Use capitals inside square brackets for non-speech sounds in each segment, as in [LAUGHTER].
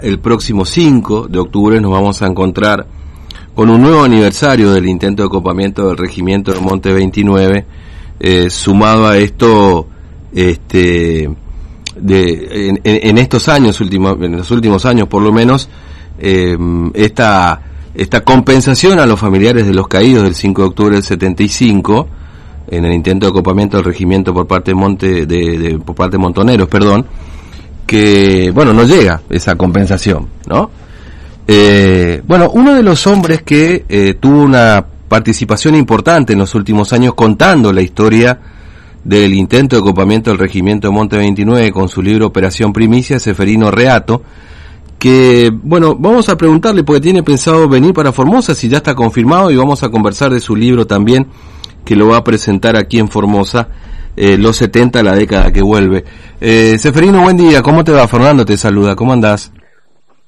El próximo 5 de octubre nos vamos a encontrar con un nuevo aniversario del intento de copamiento del regimiento de Monte 29, eh, sumado a esto, este, de, en, estos años, en los últimos años por lo menos, eh, esta, esta compensación a los familiares de los caídos del 5 de octubre del 75, en el intento de copamiento del regimiento por parte de Monte, de, de por parte de Montoneros, perdón, que, bueno, no llega esa compensación, ¿no? Eh, bueno, uno de los hombres que eh, tuvo una participación importante en los últimos años contando la historia del intento de copamiento del regimiento de Monte 29 con su libro Operación Primicia, Seferino Reato, que, bueno, vamos a preguntarle porque tiene pensado venir para Formosa, si ya está confirmado, y vamos a conversar de su libro también, que lo va a presentar aquí en Formosa eh, los 70, la década que vuelve. Eh, Seferino, buen día, ¿cómo te va? Fernando te saluda, ¿cómo andás?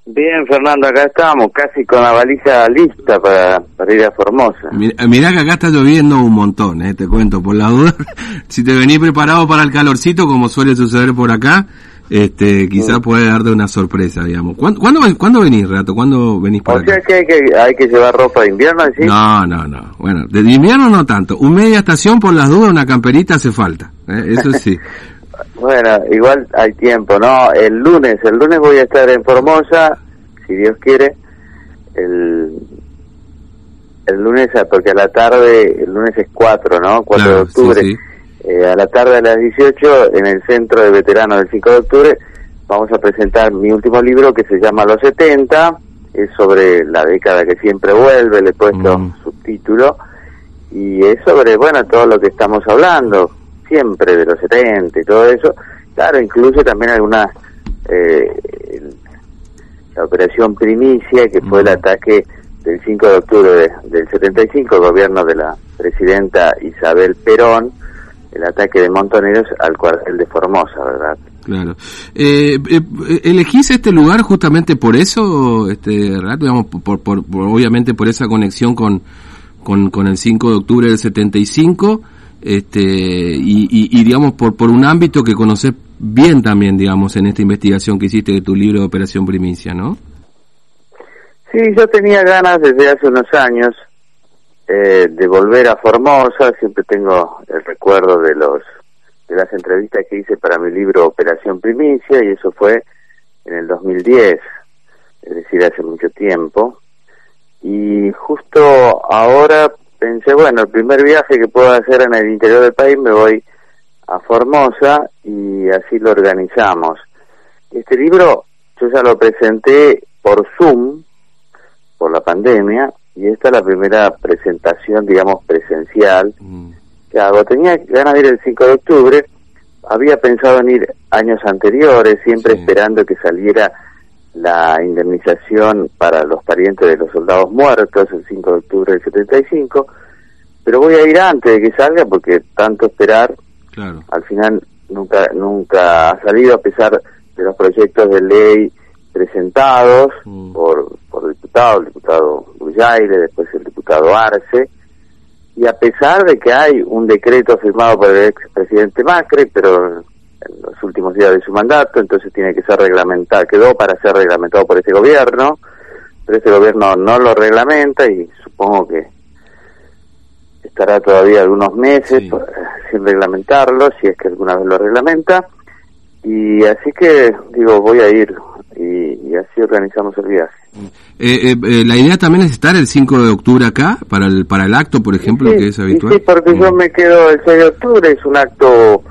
Bien, Fernando, acá estamos, casi con la baliza lista para, para ir a Formosa. Mirá, mirá, que acá está lloviendo un montón, eh, te cuento, por la duda. [LAUGHS] si te venís preparado para el calorcito, como suele suceder por acá, este, quizás mm. puede darte una sorpresa, digamos. ¿Cuándo, cuándo, ¿cuándo venís, Rato? ¿Cuándo venís para o sea que hay, que hay que llevar ropa de invierno, ¿sí? No, no, no. Bueno, de invierno no tanto. Un media estación, por las dudas, una camperita hace falta. ¿eh? Eso sí. [LAUGHS] bueno, igual hay tiempo, ¿no? El lunes, el lunes voy a estar en Formosa, si Dios quiere. El, el lunes, porque a la tarde, el lunes es 4, ¿no? 4 claro, de octubre. Sí, sí eh, a la tarde a las 18 en el Centro de Veteranos del 5 de octubre vamos a presentar mi último libro que se llama Los 70, es sobre la década que siempre vuelve, le he puesto mm. subtítulo, y es sobre, bueno, todo lo que estamos hablando, siempre de los 70 y todo eso, claro, incluso también alguna, eh, la operación Primicia, que fue el mm. ataque del 5 de octubre de, del 75, el gobierno de la presidenta Isabel Perón, el ataque de Montoneros al cuartel de Formosa, ¿verdad? Claro. Eh, eh, ¿Elegís este lugar justamente por eso, este, Digamos, por, por, obviamente por esa conexión con, con, con el 5 de octubre del 75, este, y, y, y digamos, por, por un ámbito que conoces bien también, digamos, en esta investigación que hiciste de tu libro de Operación Primicia, ¿no? Sí, yo tenía ganas desde hace unos años eh, de volver a Formosa, siempre tengo el recuerdo de los de las entrevistas que hice para mi libro Operación Primicia y eso fue en el 2010, es decir, hace mucho tiempo. Y justo ahora pensé, bueno, el primer viaje que puedo hacer en el interior del país me voy a Formosa y así lo organizamos. Este libro yo ya lo presenté por Zoom, por la pandemia, y esta es la primera presentación, digamos, presencial mm. que hago. Tenía ganas de ir el 5 de octubre, había pensado en ir años anteriores, siempre esperando que saliera la indemnización para los parientes de los soldados muertos el 5 de octubre del 75, pero voy a ir antes de que salga porque tanto esperar, claro. al final nunca nunca ha salido a pesar de los proyectos de ley presentados mm. por, por diputados, el diputado Bullaire, después el diputado Arce, y a pesar de que hay un decreto firmado por el expresidente Macri, pero en los últimos días de su mandato, entonces tiene que ser reglamentado, quedó para ser reglamentado por este gobierno, pero este gobierno no lo reglamenta y supongo que estará todavía algunos meses sí. sin reglamentarlo, si es que alguna vez lo reglamenta. Y así que, digo, voy a ir y, y así organizamos el viaje. Eh, eh, eh, la idea también es estar el 5 de octubre acá, para el, para el acto, por ejemplo, sí, que es habitual. Sí, porque yo me quedo el 6 de octubre, es un acto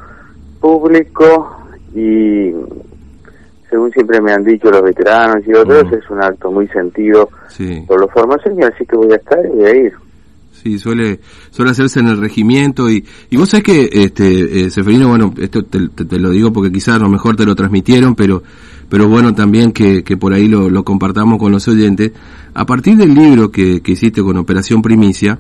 público y según siempre me han dicho los veteranos y otros, uh -huh. es un acto muy sentido sí. por los formaciones, así que voy a estar y voy a ir. Sí, suele, suele hacerse en el regimiento y, y vos sabés que, este, eh, Seferino, bueno, esto te, te, te, lo digo porque quizás a lo mejor te lo transmitieron, pero, pero bueno también que, que por ahí lo, lo, compartamos con los oyentes. A partir del libro que, que hiciste con Operación Primicia,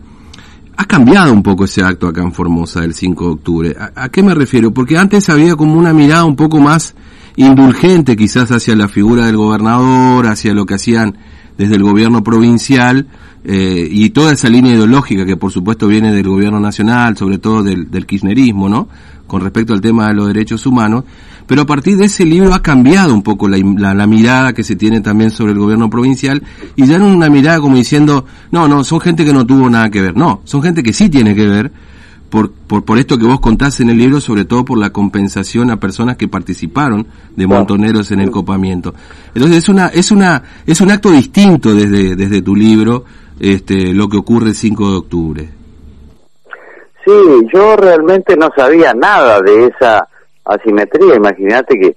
ha cambiado un poco ese acto acá en Formosa el 5 de octubre. ¿A, ¿A, qué me refiero? Porque antes había como una mirada un poco más indulgente quizás hacia la figura del gobernador, hacia lo que hacían desde el gobierno provincial, eh, y toda esa línea ideológica que por supuesto viene del gobierno nacional, sobre todo del, del kirchnerismo, ¿no? Con respecto al tema de los derechos humanos. Pero a partir de ese libro ha cambiado un poco la, la, mirada que se tiene también sobre el gobierno provincial y ya no una mirada como diciendo, no, no, son gente que no tuvo nada que ver, no, son gente que sí tiene que ver, por, por, por esto que vos contás en el libro, sobre todo por la compensación a personas que participaron de montoneros en el copamiento. Entonces es una, es una, es un acto distinto desde, desde tu libro, este, lo que ocurre el 5 de octubre. Sí, yo realmente no sabía nada de esa asimetría, imagínate que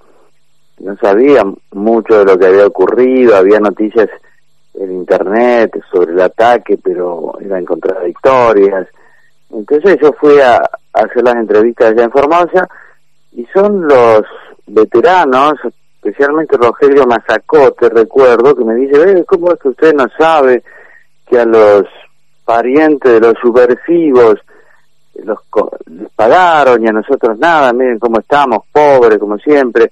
no sabía mucho de lo que había ocurrido, había noticias en internet sobre el ataque, pero eran contradictorias entonces yo fui a, hacer las entrevistas allá en Formosa y son los veteranos, especialmente Rogelio Mazacote, recuerdo, que me dice, ¿cómo es que usted no sabe que a los parientes de los subversivos los les pagaron y a nosotros nada, miren cómo estamos, pobres como siempre?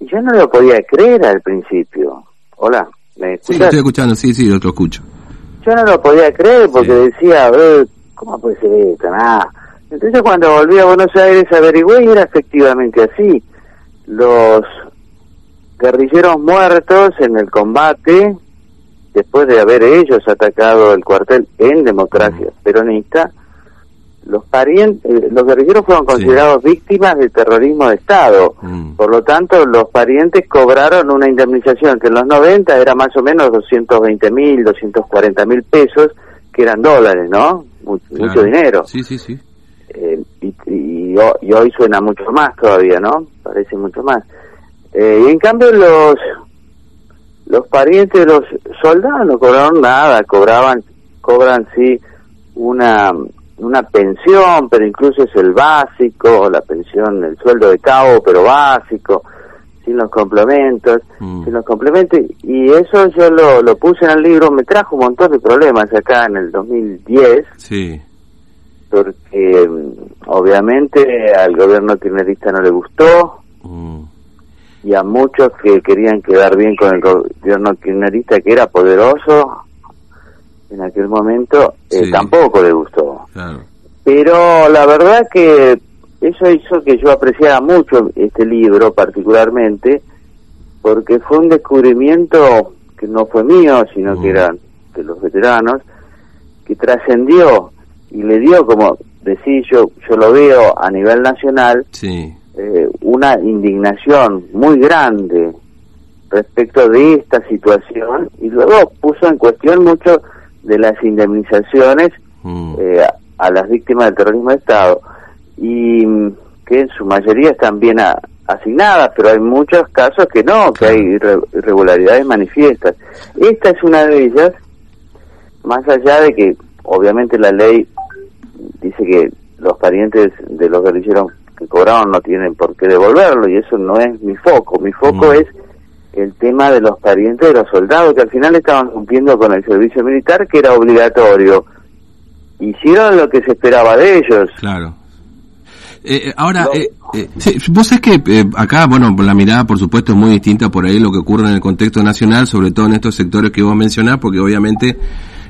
Y yo no lo podía creer al principio. Hola, ¿me escuchas? Sí, estoy escuchando, sí, sí, lo escucho. Yo no lo podía creer porque decía, ver, ¿cómo puede ser esto? Nada. Entonces cuando volví a Buenos Aires averigüé y era efectivamente así. Los guerrilleros muertos en el combate, después de haber ellos atacado el cuartel en democracia peronista, los parientes, eh, los guerrilleros fueron considerados víctimas de terrorismo de Estado. Mm. Por lo tanto, los parientes cobraron una indemnización que en los 90 era más o menos 220 mil, 240 mil pesos, que eran dólares, ¿no? mucho, dinero. Sí, sí, sí. Eh, y, hoy suena mucho más todavía, ¿no? Parece mucho más. Eh, y en cambio los los parientes de los soldados no cobraron nada, cobraban, cobran sí una una pensión, pero incluso es el básico, la pensión, el sueldo de cabo, pero básico sin los complementos, mm. sin los complementos, y eso yo lo, lo puse en el libro, me trajo un montón de problemas acá en el 2010, sí. porque mm, obviamente al gobierno kirchnerista no le gustó, mm. y a muchos que querían quedar bien con el gobierno kirchnerista, que era poderoso, en aquel momento, eh, tampoco le gustó. Pero la verdad que eso hizo que yo apreciara mucho este libro particularmente, porque fue un descubrimiento que no fue mío, sino que mm. era de los veteranos, que trascendió y le dio, como decís, yo, yo lo veo a nivel nacional, eh, una indignación muy grande respecto de esta situación y luego puso en cuestión mucho de las indemnizaciones mm. eh, a las víctimas del terrorismo de Estado y que en su mayoría están bien asignadas, pero hay muchos casos que no, que hay irregularidades manifiestas. Esta es una de ellas, más allá de que obviamente la ley dice que los parientes de los guerrilleros que cobraron no tienen por qué devolverlo y eso no es mi foco, mi foco es el tema de los parientes de los soldados que al final estaban cumpliendo con el servicio militar que era obligatorio. Hicieron lo que se esperaba de ellos. Claro. Eh, eh, ahora, eh, eh vos sabés que acá, bueno, la mirada por supuesto es muy distinta por ahí lo que ocurre en el contexto nacional, sobre todo en estos sectores que vos mencionás, porque obviamente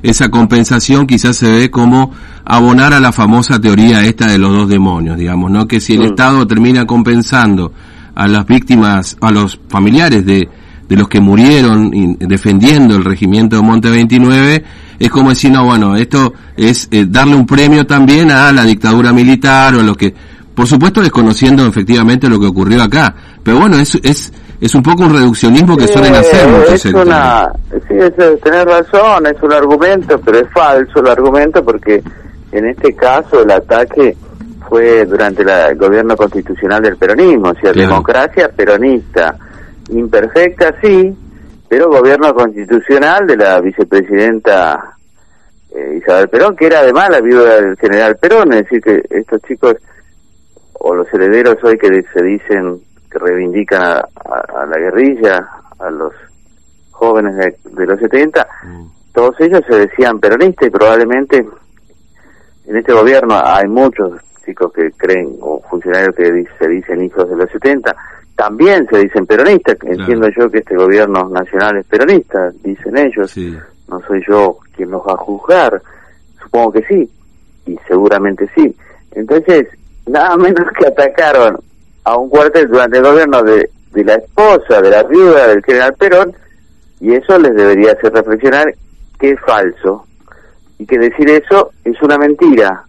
esa compensación quizás se ve como abonar a la famosa teoría esta de los dos demonios, digamos, ¿no? Que si el mm. Estado termina compensando a las víctimas, a los familiares de, de los que murieron defendiendo el regimiento de Monte 29, es como decir, no, bueno, esto es darle un premio también a la dictadura militar o a lo que por supuesto desconociendo efectivamente lo que ocurrió acá, pero bueno, es, es, es un poco un reduccionismo que suelen hacer muchos es una, Sí, es, tener razón, es un argumento, pero es falso el argumento porque en este caso el ataque fue durante el gobierno constitucional del peronismo, o sea, democracia peronista, imperfecta sí, pero gobierno constitucional de la vicepresidenta eh, Isabel Perón, que era además la viuda del general Perón, es decir, que estos chicos o los herederos hoy que se dicen que reivindican a, la guerrilla, a los jóvenes de, los 70, mm. todos ellos se decían peronistas y probablemente en este gobierno hay muchos chicos que creen, o funcionarios que se dicen hijos de los 70, también se dicen peronistas. Entiendo yo que este gobierno nacional es peronista, dicen ellos. No soy yo quien los va a juzgar. Supongo que sí, y seguramente sí. Entonces, nada menos que atacaron a un cuartel durante el gobierno de, de la esposa, de la viuda del general Perón, y eso les debería hacer reflexionar que es falso, y que decir eso es una mentira,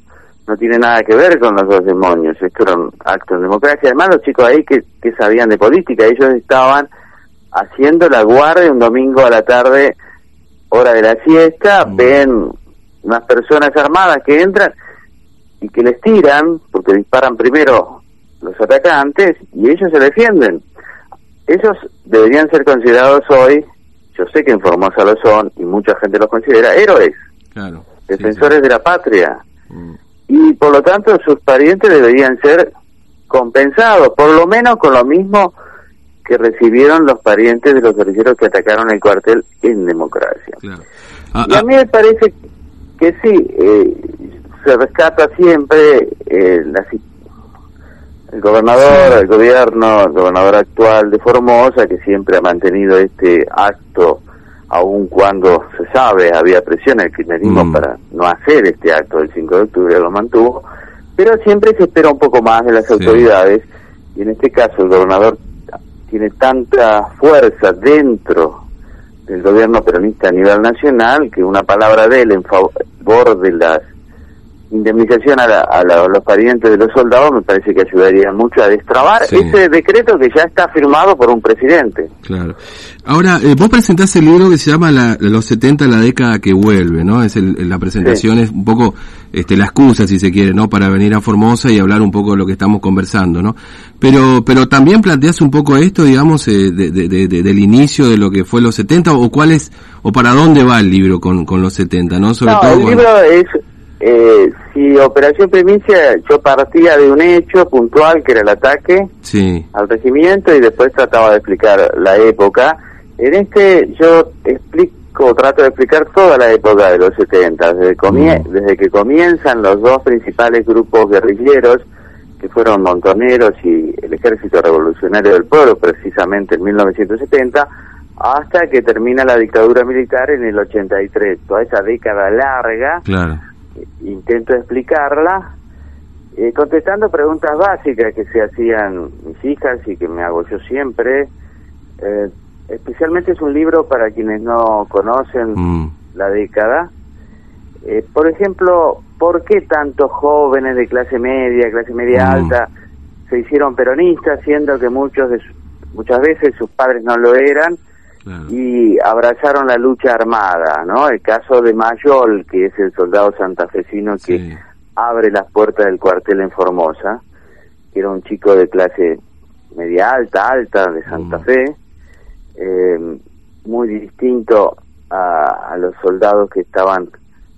no tiene nada que ver con los dos demonios, esto era un acto de democracia. Además, los chicos ahí que, que sabían de política, ellos estaban haciendo la guardia un domingo a la tarde, hora de la siesta, Mm. ven unas personas armadas que entran y que les tiran, porque disparan primero los atacantes y ellos se defienden. Ellos deberían ser considerados hoy, yo sé que en Formosa lo son y mucha gente los considera, héroes, Claro. sí, defensores de la patria. Mm. y por lo tanto sus parientes deberían ser compensados, por lo menos con lo mismo que recibieron los parientes de los guerrilleros que atacaron el cuartel en democracia. Claro. Ah, Y a ah, mí me parece que sí, eh, se rescata siempre eh, la el gobernador, el gobierno, el gobernador actual de Formosa, que siempre ha mantenido este acto, aun cuando se sabe, había presión el kirchnerismo Mm. para no hacer este acto del 5 de octubre, lo mantuvo, pero siempre se espera un poco más de las Sí. autoridades, y en este caso el gobernador tiene tanta fuerza dentro del gobierno peronista a nivel nacional que una palabra de él en favor de la indemnización a, la- a la- a los parientes de los soldados me parece que ayudaría mucho a destrabar Sí. ese decreto que ya está firmado por un presidente. Claro. Ahora, eh, vos presentás el libro que se llama la- Los 70, la década que vuelve, ¿no? Es el- la presentación, es un poco este, la excusa, si se quiere, ¿no? Para venir a Formosa y hablar un poco de lo que estamos conversando, ¿no? Pero, pero también planteas un poco esto, digamos, eh, de, de- de- de- del inicio de lo que fue los 70, o cuál es, o para dónde va el libro con, con los 70, ¿no? Sobre no, todo el libro es, eh, si Operación Primicia, yo partía de un hecho puntual que era el ataque Sí, al regimiento y después trataba de explicar la época. En este yo explico, trato de explicar toda la época de los 70, desde, comie- Mm. desde que comienzan los dos principales grupos guerrilleros, que fueron Montoneros y el Ejército Revolucionario del Pueblo, precisamente en 1970, hasta que termina la dictadura militar en el 83. Toda esa década larga claro. Intento explicarla eh, contestando preguntas básicas que se hacían mis hijas y que me hago yo siempre. Eh, especialmente es un libro para quienes no conocen Mm, la década. Eh, por ejemplo, ¿por qué tantos jóvenes de clase media, clase media Mm. alta se hicieron peronistas, siendo que muchos de su- muchas veces sus padres no lo eran? Claro. y abrazaron la lucha armada, ¿no? El caso de Mayol, que es el soldado santafesino que abre las puertas del cuartel en Formosa, que era un chico de clase media alta, alta, de Santa Mm. Fe, eh, muy distinto a, a los soldados que estaban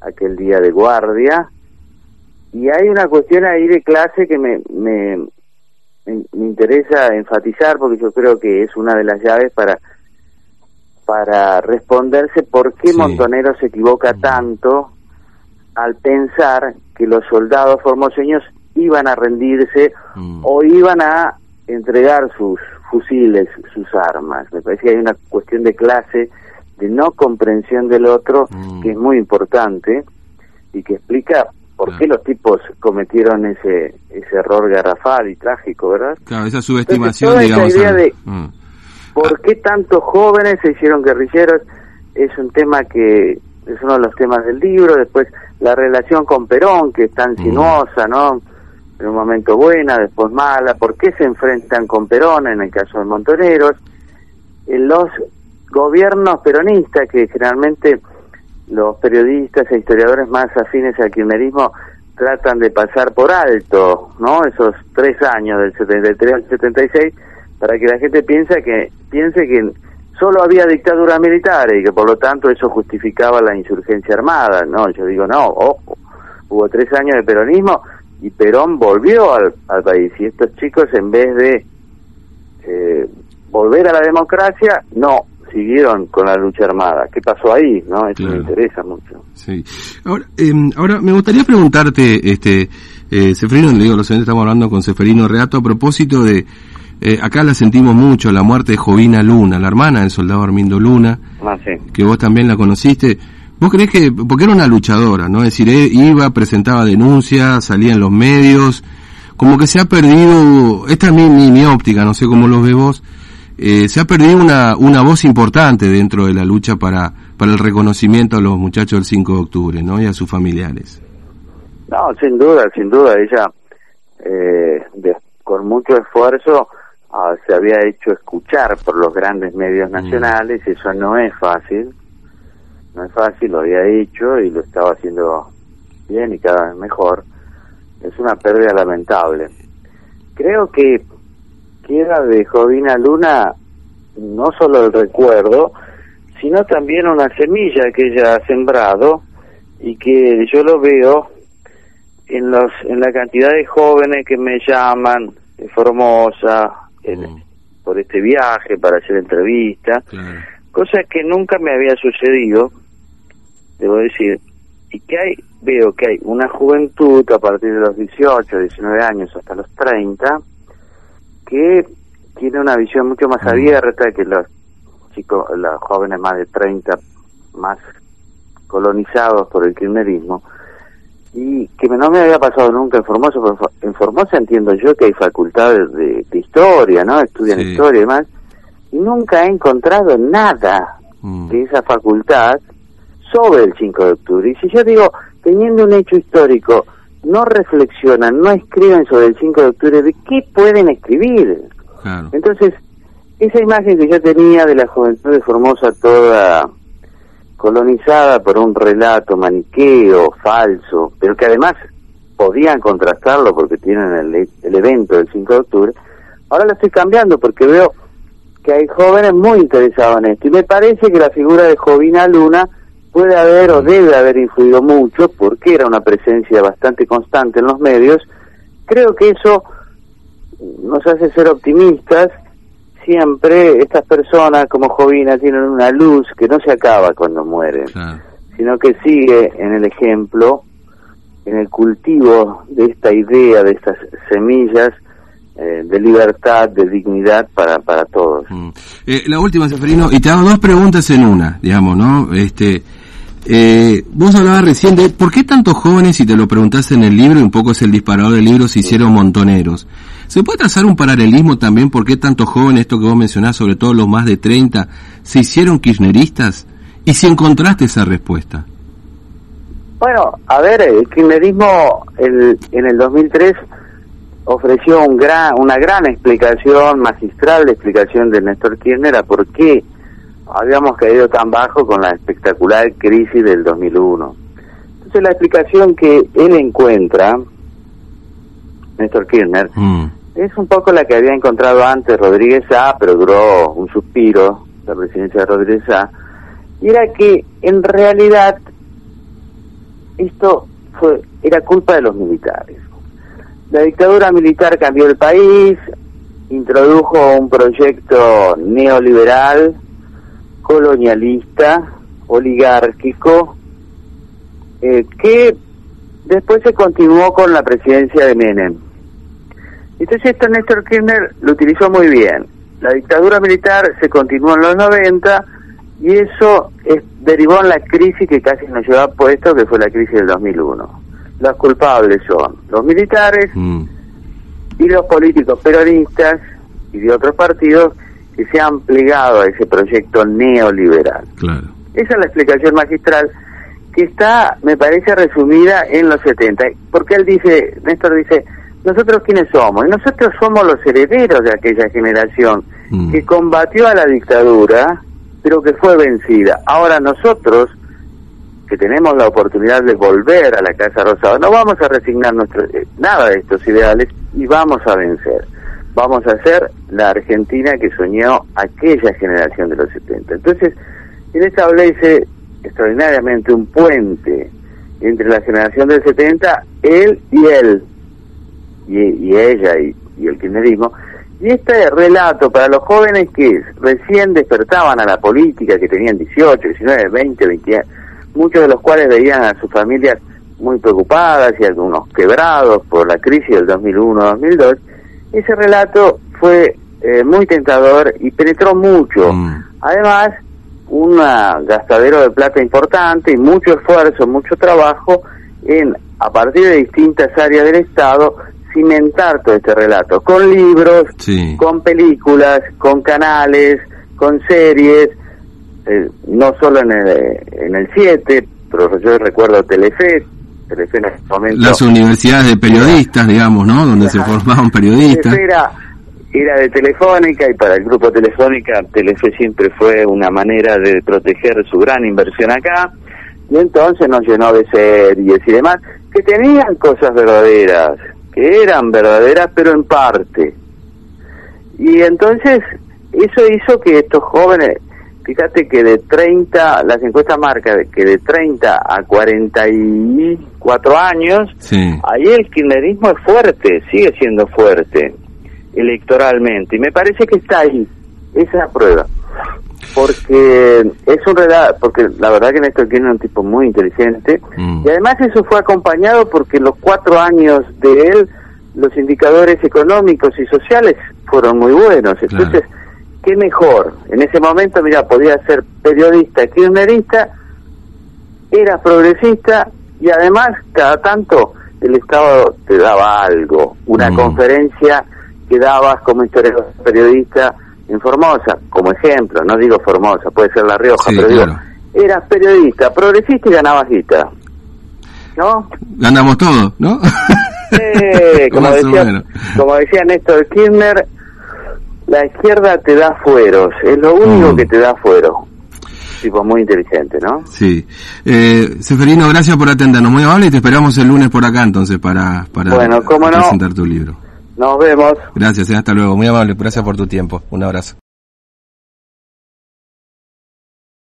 aquel día de guardia. Y hay una cuestión ahí de clase que me, me, me, me interesa enfatizar porque yo creo que es una de las llaves para para responderse por qué Sí. Montonero se equivoca tanto al pensar que los soldados formoseños iban a rendirse Mm. o iban a entregar sus fusiles, sus armas. Me parece que hay una cuestión de clase, de no comprensión del otro, Mm. que es muy importante y que explica por Claro. qué los tipos cometieron ese ese error garrafal y trágico, ¿verdad? Claro, esa subestimación, Entonces, toda esa idea de- Mm. ¿Por qué tantos jóvenes se hicieron guerrilleros? Es un tema que es uno de los temas del libro. Después, la relación con Perón, que es tan Mm. sinuosa, ¿no? En un momento buena, después mala. ¿Por qué se enfrentan con Perón en el caso de Montoneros? En los gobiernos peronistas, que generalmente los periodistas e historiadores más afines al kirchnerismo tratan de pasar por alto, ¿no? Esos tres años del 73 al 76, para que la gente piense que piense que solo había dictadura militar y que por lo tanto eso justificaba la insurgencia armada. No, yo digo no, ojo, hubo tres años de peronismo y Perón volvió al, al país y estos chicos en vez de eh, volver a la democracia, no, siguieron con la lucha armada. ¿Qué pasó ahí? No, eso Claro. me interesa mucho. Sí. Ahora, eh, ahora me gustaría preguntarte, este, eh, Seferino, le digo, los estamos hablando con Seferino Reato a propósito de, eh, acá la sentimos mucho, la muerte de Jovina Luna, la hermana del soldado Armindo Luna, Ah, sí. que vos también la conociste. ¿Vos creés que, porque era una luchadora, ¿no? Es decir, eh, iba, presentaba denuncias, salía en los medios. como que se ha perdido, esta es mi, mi, óptica, no sé cómo lo ves vos, eh, se ha perdido una, una voz importante dentro de la lucha para, para el reconocimiento a los muchachos del 5 de octubre, ¿no? Y a sus familiares. No, sin duda, sin duda, ella eh, con mucho esfuerzo ah, se había hecho escuchar por los grandes medios mm. nacionales, eso no es fácil, no es fácil, lo había hecho y lo estaba haciendo bien y cada vez mejor. Es una pérdida lamentable. Creo que queda de Jovina Luna no solo el recuerdo, sino también una semilla que ella ha sembrado y que yo lo veo en los en la cantidad de jóvenes que me llaman de Formosa mm. por este viaje para hacer entrevistas, cosa que nunca me había sucedido, debo decir, y que hay veo que hay una juventud a partir de los 18, 19 años hasta los 30 que tiene una visión mucho más mm. abierta que los chicos, los jóvenes más de 30 más colonizados por el kirchnerismo y que no me había pasado nunca en Formosa, en Formosa entiendo yo que hay facultades de, historia, ¿no? Estudian historia y demás, y nunca he encontrado nada mm. de esa facultad sobre el 5 de octubre. Y si yo digo, teniendo un hecho histórico, no reflexionan, no escriben sobre el 5 de octubre, ¿de qué pueden escribir? Entonces, esa imagen que yo tenía de la juventud de Formosa toda colonizada por un relato maniqueo, falso, pero que además podían contrastarlo porque tienen el, el evento del 5 de octubre, ahora lo estoy cambiando porque veo que hay jóvenes muy interesados en esto y me parece que la figura de Jovina Luna puede haber o debe haber influido mucho porque era una presencia bastante constante en los medios. Creo que eso nos hace ser optimistas siempre estas personas como Jovina tienen una luz que no se acaba cuando mueren, sino que sigue en el ejemplo, en el cultivo de esta idea, de estas semillas eh, de libertad, de dignidad para, para todos. Mm. Eh, la última, Seferino, y te hago dos preguntas en una, digamos, ¿no? Este, eh, vos hablabas recién de por qué tantos jóvenes, y te lo preguntaste en el libro, y un poco es el disparador del libro, se hicieron montoneros. ¿Se puede trazar un paralelismo también por qué tantos jóvenes, esto que vos mencionás, sobre todo los más de 30, se hicieron kirchneristas? Y si encontraste esa respuesta. Bueno, a ver, el kirchnerismo el, en el 2003 ofreció un gran, una gran explicación, magistral explicación de Néstor Kirchner a por qué habíamos caído tan bajo con la espectacular crisis del 2001. Entonces la explicación que él encuentra, Néstor Kirchner, mm es un poco la que había encontrado antes Rodríguez A, pero duró un suspiro la presidencia de Rodríguez A, y era que en realidad esto fue era culpa de los militares. La dictadura militar cambió el país, introdujo un proyecto neoliberal, colonialista, oligárquico, eh, que después se continuó con la presidencia de Menem entonces esto Néstor Kirchner lo utilizó muy bien. La dictadura militar se continuó en los 90 y eso derivó en la crisis que casi nos llevó a puesto, que fue la crisis del 2001. Los culpables son los militares mm. y los políticos peronistas y de otros partidos que se han plegado a ese proyecto neoliberal. Esa es la explicación magistral que está, me parece, resumida en los 70. Porque él dice, Néstor dice, nosotros quiénes somos. Y nosotros somos los herederos de aquella generación mm. que combatió a la dictadura, pero que fue vencida. Ahora nosotros, que tenemos la oportunidad de volver a la Casa Rosada, no vamos a resignar nuestro, eh, nada de estos ideales y vamos a vencer. Vamos a ser la Argentina que soñó aquella generación de los 70. Entonces, él establece extraordinariamente un puente entre la generación del 70, él y él, y, ella y, el kirchnerismo. Y este relato para los jóvenes que recién despertaban a la política, que tenían 18, 19, 20, 20 años, muchos de los cuales veían a sus familias muy preocupadas y algunos quebrados por la crisis del 2001-2002, ese relato fue eh, muy tentador y penetró mucho. Mm. Además, un gastadero de plata importante y mucho esfuerzo, mucho trabajo en, a partir de distintas áreas del Estado, cimentar todo este relato, con libros, con películas, con canales, con series, eh, no solo en el, en el 7, pero yo recuerdo Telefe, Telefe en ese momento... Las universidades de periodistas, digamos, ¿no? Donde se formaban periodistas. Era, era de Telefónica y para el grupo Telefónica Telefe siempre fue una manera de proteger su gran inversión acá y entonces nos llenó de series y demás que tenían cosas verdaderas, que eran verdaderas pero en parte. Y entonces eso hizo que estos jóvenes, fíjate que de 30, las encuestas marcan que de 30 a 44 años, ahí el kirchnerismo es fuerte, sigue siendo fuerte electoralmente. Y me parece que está ahí, esa prueba. Porque es un relato, porque la verdad que Néstor Kirchner es un tipo muy inteligente. Mm. Y además eso fue acompañado porque los cuatro años de él, los indicadores económicos y sociales fueron muy buenos. Entonces, ¿qué mejor? En ese momento, mira, podía ser periodista, kirchnerista, era progresista y además cada tanto el Estado te daba algo, una mm. conferencia que dabas como historiador periodista en Formosa, como ejemplo, no digo Formosa, puede ser La Rioja, pero digo, eras periodista, progresista y ganabas guita. ¿No? Ganamos todo, ¿no? [LAUGHS] como, decía, como decía Néstor Kirchner, la izquierda te da fueros, es lo único mm. que te da fuero. Tipo muy inteligente, ¿no? Sí. Eh, Seferino, gracias por atendernos, muy amable, y te esperamos el lunes por acá entonces para, para bueno, presentar tu libro. Nos vemos. Gracias, eh, hasta luego. Muy amable, gracias por tu tiempo. Un abrazo.